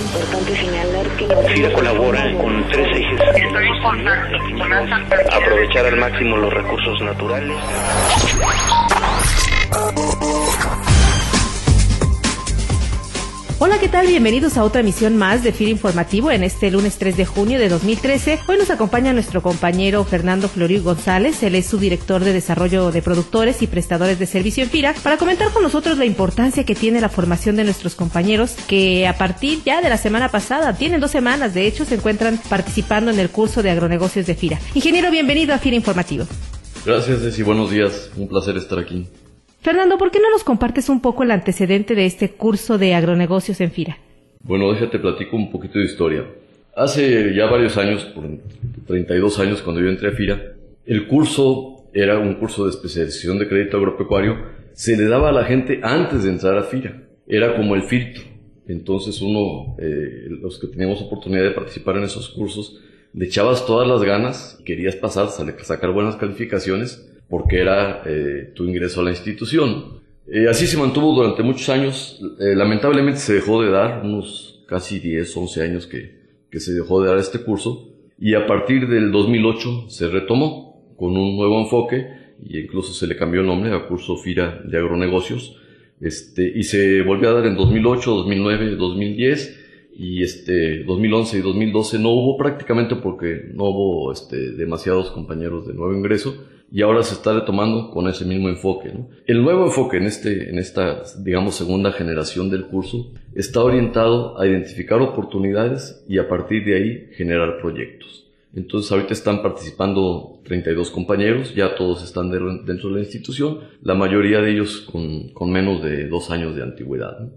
importante señalar que FIRA colabora con tres ejes. Aprovechar al máximo los recursos naturales. Hola, ¿qué tal? Bienvenidos a otra emisión más de FIR Informativo en este lunes 3 de junio de 2013. Hoy nos acompaña nuestro compañero Fernando Florio González, él es subdirector de Desarrollo de Productores y Prestadores de Servicio en FIRA, para comentar con nosotros la importancia que tiene la formación de nuestros compañeros que a partir ya de la semana pasada, tienen dos semanas, de hecho, se encuentran participando en el curso de agronegocios de FIRA. Ingeniero, bienvenido a FIR Informativo. Gracias, Ceci. Buenos días. Un placer estar aquí. Fernando, ¿por qué no nos compartes un poco el antecedente de este curso de agronegocios en FIRA? Bueno, déjate platico un poquito de historia. Hace ya varios años, por 32 años cuando yo entré a FIRA, el curso era un curso de especialización de crédito agropecuario, se le daba a la gente antes de entrar a FIRA. Era como el filtro. Entonces uno, eh, los que teníamos oportunidad de participar en esos cursos, le echabas todas las ganas, querías pasar, sacar buenas calificaciones, porque era eh, tu ingreso a la institución. Eh, así se mantuvo durante muchos años. Eh, lamentablemente se dejó de dar, unos casi 10, 11 años que, que se dejó de dar este curso. Y a partir del 2008 se retomó con un nuevo enfoque y incluso se le cambió el nombre a curso FIRA de agronegocios. Este, y se volvió a dar en 2008, 2009, 2010 y este 2011 y 2012 no hubo prácticamente porque no hubo este, demasiados compañeros de nuevo ingreso y ahora se está retomando con ese mismo enfoque. El nuevo enfoque en, este, en esta, digamos, segunda generación del curso está orientado a identificar oportunidades y a partir de ahí generar proyectos. Entonces ahorita están participando 32 compañeros, ya todos están dentro de la institución, la mayoría de ellos con, con menos de dos años de antigüedad.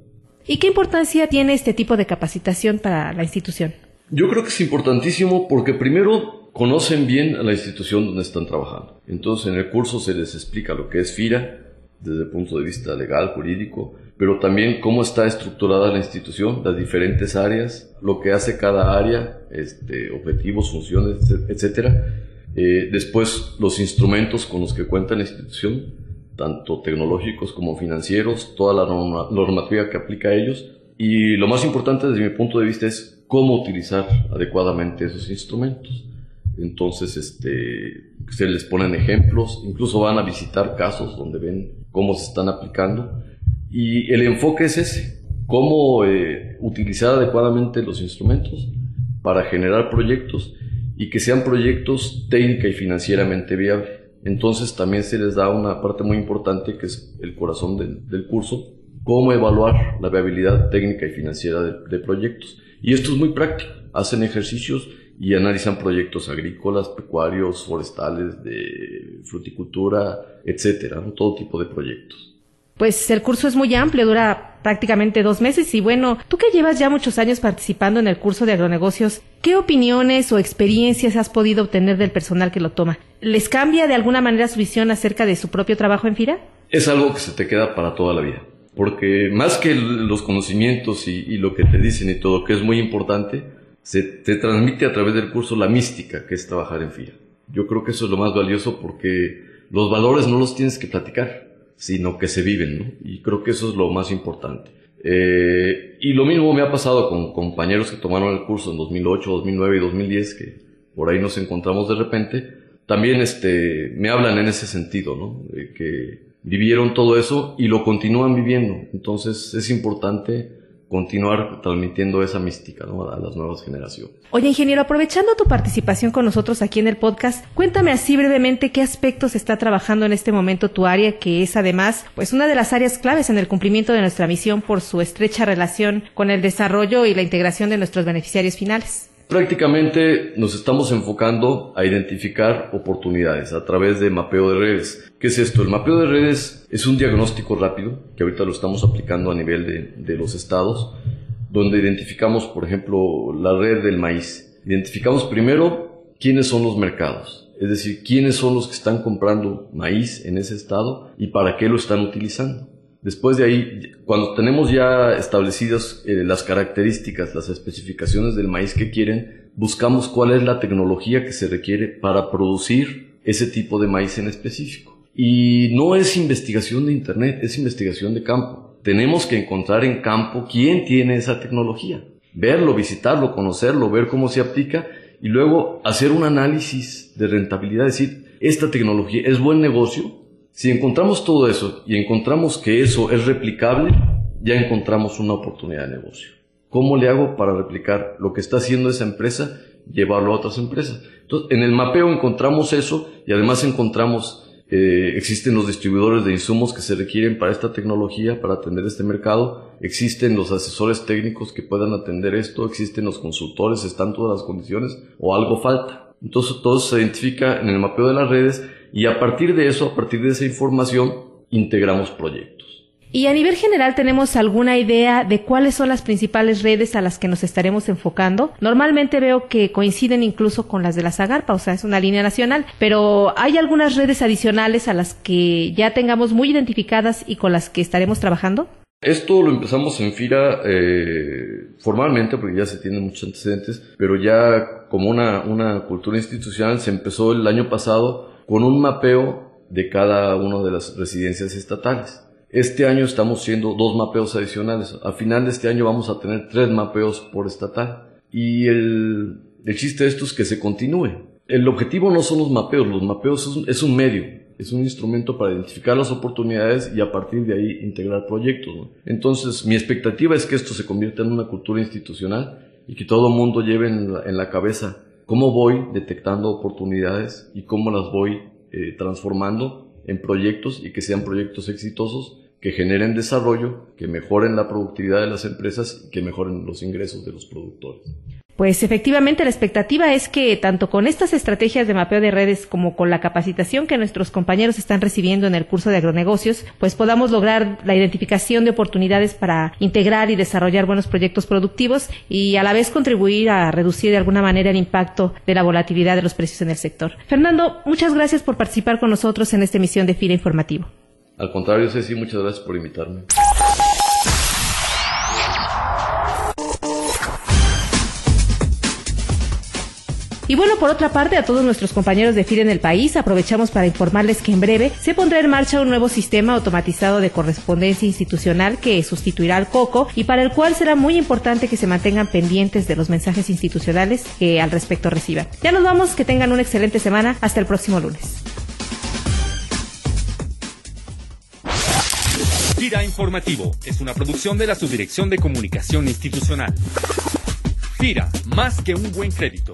¿Y qué importancia tiene este tipo de capacitación para la institución? Yo creo que es importantísimo porque primero conocen bien a la institución donde están trabajando. Entonces en el curso se les explica lo que es FIRA desde el punto de vista legal, jurídico, pero también cómo está estructurada la institución, las diferentes áreas, lo que hace cada área, este, objetivos, funciones, etcétera. Eh, después los instrumentos con los que cuenta la institución, tanto tecnológicos como financieros, toda la normativa que aplica a ellos. Y lo más importante desde mi punto de vista es cómo utilizar adecuadamente esos instrumentos. Entonces, este, se les ponen ejemplos, incluso van a visitar casos donde ven cómo se están aplicando. Y el enfoque es ese, cómo eh, utilizar adecuadamente los instrumentos para generar proyectos y que sean proyectos técnica y financieramente viables. Entonces también se les da una parte muy importante que es el corazón del, curso, cómo evaluar la viabilidad técnica y financiera de proyectos. Y esto es muy práctico. Hacen ejercicios y analizan proyectos agrícolas, pecuarios, forestales, de fruticultura, etcétera, todo tipo de proyectos. Pues el curso es muy amplio, dura prácticamente dos meses y bueno, tú que llevas ya muchos años participando en el curso de agronegocios, ¿qué opiniones o experiencias has podido obtener del personal que lo toma? ¿Les cambia de alguna manera su visión acerca de su propio trabajo en FIRA? Es algo que se te queda para toda la vida, porque más que los conocimientos y, y lo que te dicen y todo, que es muy importante, se te transmite a través del curso la mística que es trabajar en FIRA. Yo creo que eso es lo más valioso porque los valores no los tienes que platicar, sino que se viven, ¿no? Y creo que eso es lo más importante. Eh, y lo mismo me ha pasado con compañeros que tomaron el curso en 2008, 2009 y 2010, que por ahí nos encontramos de repente. También este, me hablan en ese sentido, ¿no? De que vivieron todo eso y lo continúan viviendo. Entonces es importante continuar transmitiendo esa mística a las nuevas generaciones. Oye, ingeniero, aprovechando tu participación con nosotros aquí en el podcast, cuéntame así brevemente qué aspectos está trabajando en este momento tu área, que es además pues una de las áreas claves en el cumplimiento de nuestra misión por su estrecha relación con el desarrollo y la integración de nuestros beneficiarios finales. Prácticamente nos estamos enfocando a identificar oportunidades a través de mapeo de redes. ¿Qué es esto? El mapeo de redes es un diagnóstico rápido que ahorita lo estamos aplicando a nivel de, de los estados, donde identificamos, por ejemplo, la red del maíz. Identificamos primero quiénes son los mercados, es decir, quiénes son los que están comprando maíz en ese estado y para qué lo están utilizando. Después de ahí, cuando tenemos ya establecidas eh, las características, las especificaciones del maíz que quieren, buscamos cuál es la tecnología que se requiere para producir ese tipo de maíz en específico. Y no es investigación de Internet, es investigación de campo. Tenemos que encontrar en campo quién tiene esa tecnología. verlo, visitarlo, conocerlo, ver cómo se aplica y luego hacer un análisis de rentabilidad, decir, esta tecnología es buen negocio. Si encontramos todo eso y encontramos que eso es replicable, ya encontramos una oportunidad de negocio. ¿Cómo le hago para replicar lo que está haciendo esa empresa, llevarlo a otras empresas? Entonces, en el mapeo encontramos eso y además encontramos eh, existen los distribuidores de insumos que se requieren para esta tecnología, para atender este mercado. Existen los asesores técnicos que puedan atender esto. Existen los consultores, están todas las condiciones o algo falta. Entonces todo se identifica en el mapeo de las redes y a partir de eso, a partir de esa información, integramos proyectos. Y a nivel general tenemos alguna idea de cuáles son las principales redes a las que nos estaremos enfocando. Normalmente veo que coinciden incluso con las de la Zagarpa, o sea, es una línea nacional, pero hay algunas redes adicionales a las que ya tengamos muy identificadas y con las que estaremos trabajando. Esto lo empezamos en FIRA eh, formalmente, porque ya se tienen muchos antecedentes, pero ya como una, una cultura institucional se empezó el año pasado con un mapeo de cada una de las residencias estatales. Este año estamos haciendo dos mapeos adicionales. A final de este año vamos a tener tres mapeos por estatal. Y el, el chiste de esto es que se continúe. El objetivo no son los mapeos, los mapeos es es un medio, es un instrumento para identificar las oportunidades y a partir de ahí integrar proyectos. Entonces, mi expectativa es que esto se convierta en una cultura institucional y que todo el mundo lleve en la, en la, cabeza cómo voy detectando oportunidades y cómo las voy eh, transformando en proyectos y que sean proyectos exitosos que generen desarrollo, que mejoren la productividad de las empresas y que mejoren los ingresos de los productores. Pues efectivamente la expectativa es que tanto con estas estrategias de mapeo de redes como con la capacitación que nuestros compañeros están recibiendo en el curso de agronegocios, pues podamos lograr la identificación de oportunidades para integrar y desarrollar buenos proyectos productivos y a la vez contribuir a reducir de alguna manera el impacto de la volatilidad de los precios en el sector. Fernando, muchas gracias por participar con nosotros en esta emisión de FIRA Informativo. Al contrario, Ceci, muchas gracias por invitarme. Y bueno, por otra parte, a todos nuestros compañeros de FIRA en el país, aprovechamos para informarles que en breve se pondrá en marcha un nuevo sistema automatizado de correspondencia institucional que sustituirá al COCO y para el cual será muy importante que se mantengan pendientes de los mensajes institucionales que al respecto reciban. Ya nos vamos, que tengan una excelente semana. Hasta el próximo lunes. FIRA Informativo es una producción de la Subdirección de Comunicación Institucional. FIRA, más que un buen crédito.